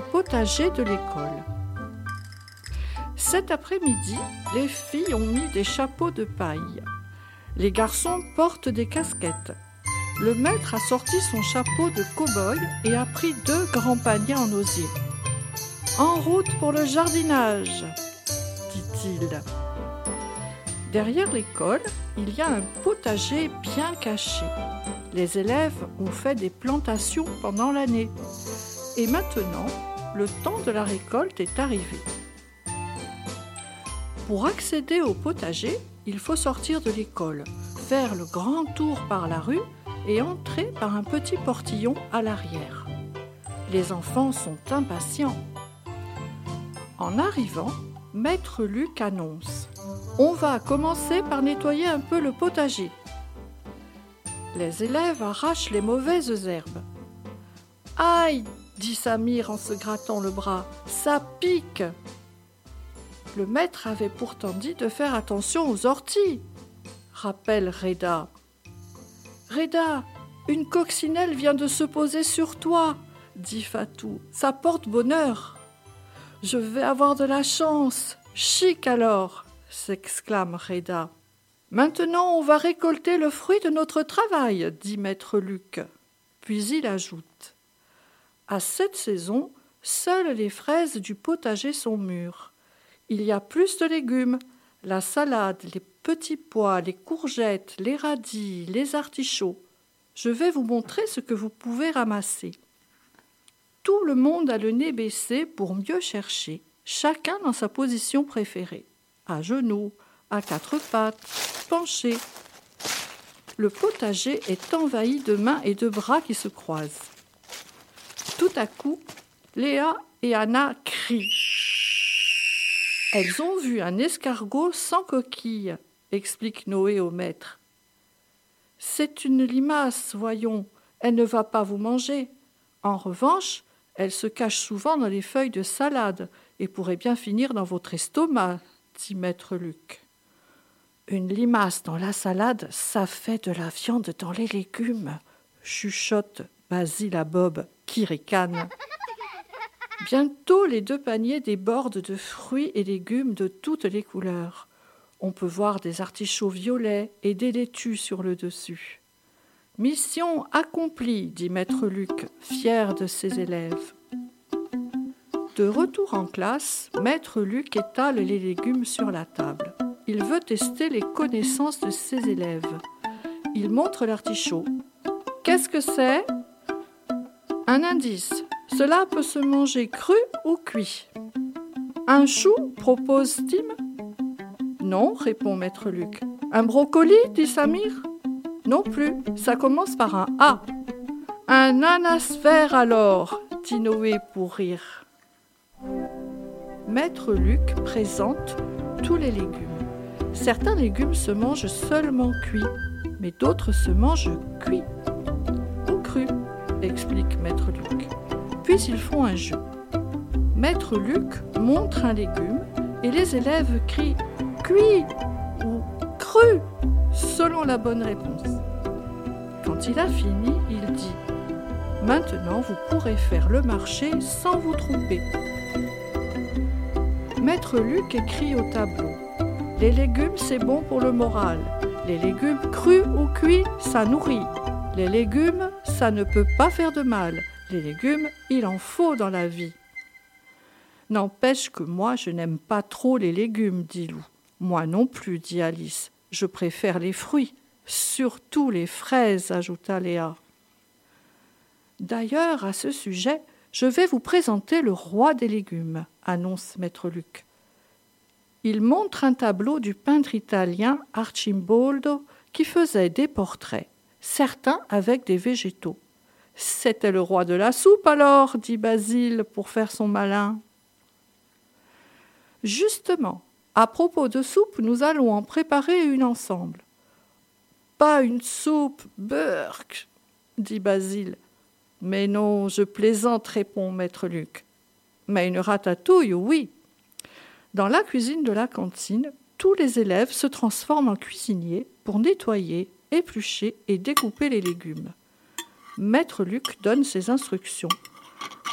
potager de l'école. Cet après-midi, les filles ont mis des chapeaux de paille. Les garçons portent des casquettes. Le maître a sorti son chapeau de cow-boy et a pris deux grands paniers en osier. En route pour le jardinage, dit-il. Derrière l'école, il y a un potager bien caché. Les élèves ont fait des plantations pendant l'année. Et maintenant, le temps de la récolte est arrivé. Pour accéder au potager, il faut sortir de l'école, faire le grand tour par la rue et entrer par un petit portillon à l'arrière. Les enfants sont impatients. En arrivant, Maître Luc annonce On va commencer par nettoyer un peu le potager. Les élèves arrachent les mauvaises herbes. Aïe dit Samir en se grattant le bras, ça pique Le maître avait pourtant dit de faire attention aux orties, rappelle Reda. Reda, une coccinelle vient de se poser sur toi, dit Fatou. Ça porte bonheur. Je vais avoir de la chance. Chic alors, s'exclame Reda. Maintenant, on va récolter le fruit de notre travail, dit maître Luc. Puis il ajoute à cette saison, seules les fraises du potager sont mûres. Il y a plus de légumes, la salade, les petits pois, les courgettes, les radis, les artichauts. Je vais vous montrer ce que vous pouvez ramasser. Tout le monde a le nez baissé pour mieux chercher, chacun dans sa position préférée, à genoux, à quatre pattes, penché. Le potager est envahi de mains et de bras qui se croisent. Tout à coup, Léa et Anna crient. Elles ont vu un escargot sans coquille, explique Noé au maître. C'est une limace, voyons, elle ne va pas vous manger. En revanche, elle se cache souvent dans les feuilles de salade et pourrait bien finir dans votre estomac, dit maître Luc. Une limace dans la salade, ça fait de la viande dans les légumes, chuchote Basile à Bob qui ricane. Bientôt les deux paniers débordent de fruits et légumes de toutes les couleurs. On peut voir des artichauts violets et des laitues sur le dessus. Mission accomplie, dit maître Luc, fier de ses élèves. De retour en classe, maître Luc étale les légumes sur la table. Il veut tester les connaissances de ses élèves. Il montre l'artichaut. Qu'est-ce que c'est? Un indice. Cela peut se manger cru ou cuit. Un chou propose Tim. Non, répond maître Luc. Un brocoli dit Samir? Non plus, ça commence par un A. Un anasphère alors, dit Noé pour rire. Maître Luc présente tous les légumes. Certains légumes se mangent seulement cuits, mais d'autres se mangent cuits Maître Luc. Puis ils font un jeu. Maître Luc montre un légume et les élèves crient cuit ou cru selon la bonne réponse. Quand il a fini, il dit Maintenant vous pourrez faire le marché sans vous tromper. Maître Luc écrit au tableau Les légumes, c'est bon pour le moral. Les légumes crus ou cuits, ça nourrit. Les légumes, ça ne peut pas faire de mal. Les légumes, il en faut dans la vie. N'empêche que moi, je n'aime pas trop les légumes, dit Lou. Moi non plus, dit Alice. Je préfère les fruits, surtout les fraises, ajouta Léa. D'ailleurs, à ce sujet, je vais vous présenter le roi des légumes, annonce maître Luc. Il montre un tableau du peintre italien Arcimboldo qui faisait des portraits certains avec des végétaux. C'était le roi de la soupe alors, dit Basile pour faire son malin. Justement, à propos de soupe, nous allons en préparer une ensemble. Pas une soupe, Burke, dit Basile. Mais non, je plaisante, répond maître Luc. Mais une ratatouille, oui. Dans la cuisine de la cantine, tous les élèves se transforment en cuisiniers pour nettoyer, éplucher et découper les légumes. Maître Luc donne ses instructions.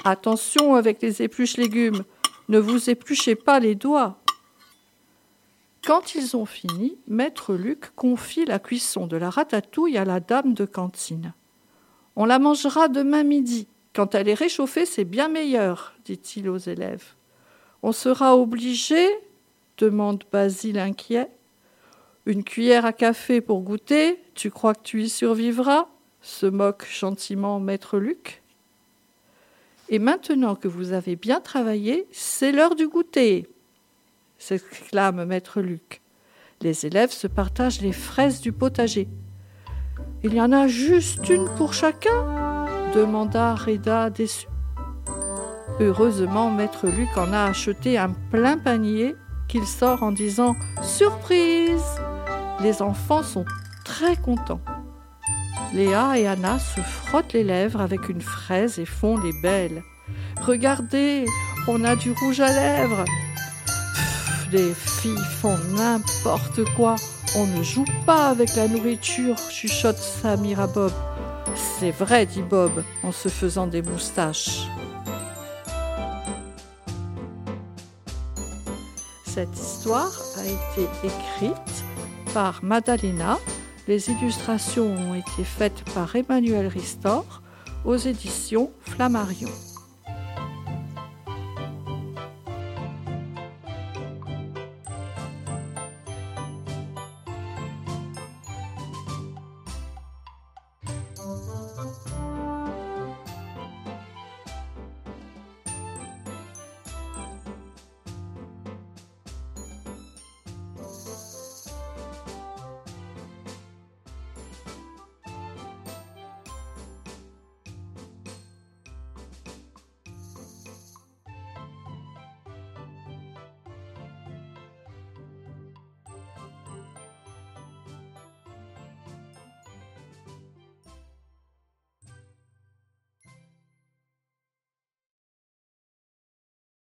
Attention avec les épluches légumes, ne vous épluchez pas les doigts. Quand ils ont fini, maître Luc confie la cuisson de la ratatouille à la dame de cantine. On la mangera demain midi. Quand elle est réchauffée, c'est bien meilleur, dit-il aux élèves. On sera obligé demande Basile inquiet. Une cuillère à café pour goûter, tu crois que tu y survivras? se moque gentiment maître Luc. Et maintenant que vous avez bien travaillé, c'est l'heure du goûter s'exclame maître Luc. Les élèves se partagent les fraises du potager. Il y en a juste une pour chacun? demanda Reda déçu. Heureusement, maître Luc en a acheté un plein panier qu'il sort en disant Surprise Les enfants sont très contents. Léa et Anna se frottent les lèvres avec une fraise et font les belles. Regardez, on a du rouge à lèvres les filles font n'importe quoi. On ne joue pas avec la nourriture, chuchote Samir à Bob. C'est vrai, dit Bob en se faisant des moustaches. Cette histoire a été écrite par Madalena. Les illustrations ont été faites par Emmanuel Ristor aux éditions Flammarion.